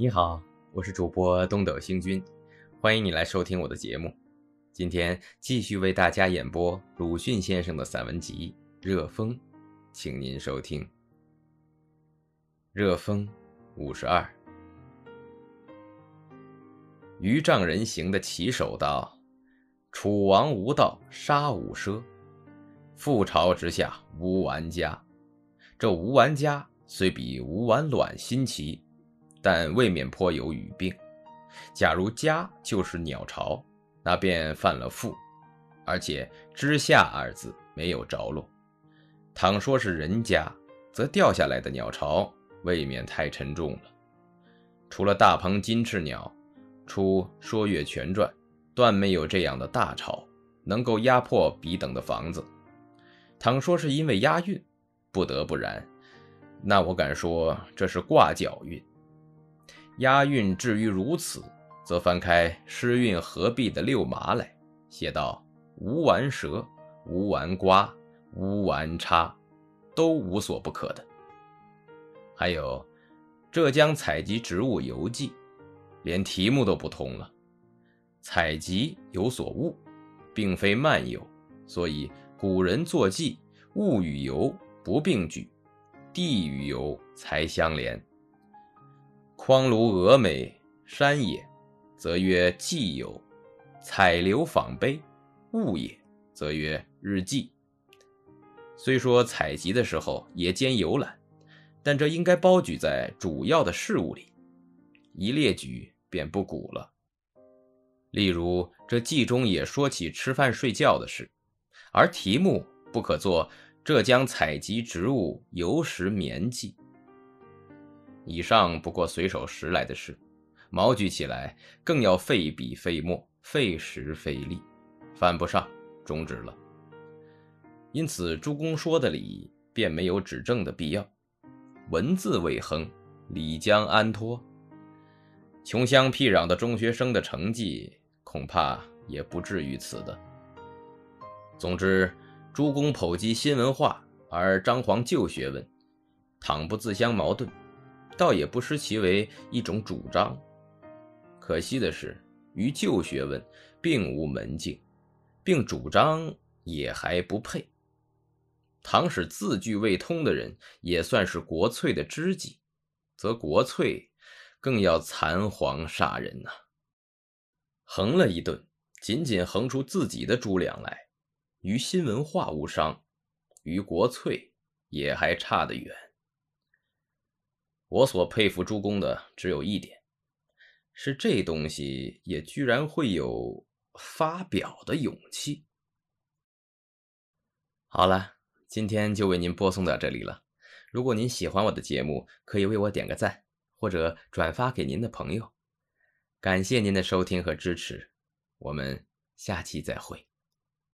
你好，我是主播东斗星君，欢迎你来收听我的节目。今天继续为大家演播鲁迅先生的散文集《热风》，请您收听《热风》五十二。余丈人行的旗手道：“楚王无道，杀无奢。覆巢之下无完家。这无完家虽比无完卵新奇。”但未免颇有语病。假如家就是鸟巢，那便犯了父，而且“之下”二字没有着落。倘说是人家，则掉下来的鸟巢未免太沉重了。除了大鹏金翅鸟，出《说岳全传》，断没有这样的大巢，能够压迫彼等的房子。倘说是因为押韵，不得不然，那我敢说这是挂角韵。押韵至于如此，则翻开诗韵合璧的六麻来，写道：“无完舌，无完瓜，无完叉，都无所不可的。”还有《浙江采集植物游记》，连题目都不通了。采集有所悟，并非漫游，所以古人作记，物与游不并举，地与游才相连。匡庐峨眉山也，则曰寄游；采流访碑物也，则曰日记。虽说采集的时候也兼游览，但这应该包举在主要的事物里，一列举便不古了。例如这记中也说起吃饭睡觉的事，而题目不可做《浙江采集植物游时眠记》。以上不过随手拾来的事，毛举起来更要费笔费墨、费时费力，犯不上，终止了。因此，诸公说的理便没有指正的必要。文字未亨，理将安托？穷乡僻壤的中学生的成绩，恐怕也不至于此的。总之，诸公剖析新文化，而张皇旧学问，倘不自相矛盾。倒也不失其为一种主张，可惜的是，于旧学问并无门径，并主张也还不配。倘使字句未通的人也算是国粹的知己，则国粹更要残黄煞人呐。横了一顿，仅仅横出自己的猪粮来，于新文化无伤，于国粹也还差得远。我所佩服诸公的只有一点，是这东西也居然会有发表的勇气。好了，今天就为您播送到这里了。如果您喜欢我的节目，可以为我点个赞，或者转发给您的朋友。感谢您的收听和支持，我们下期再会。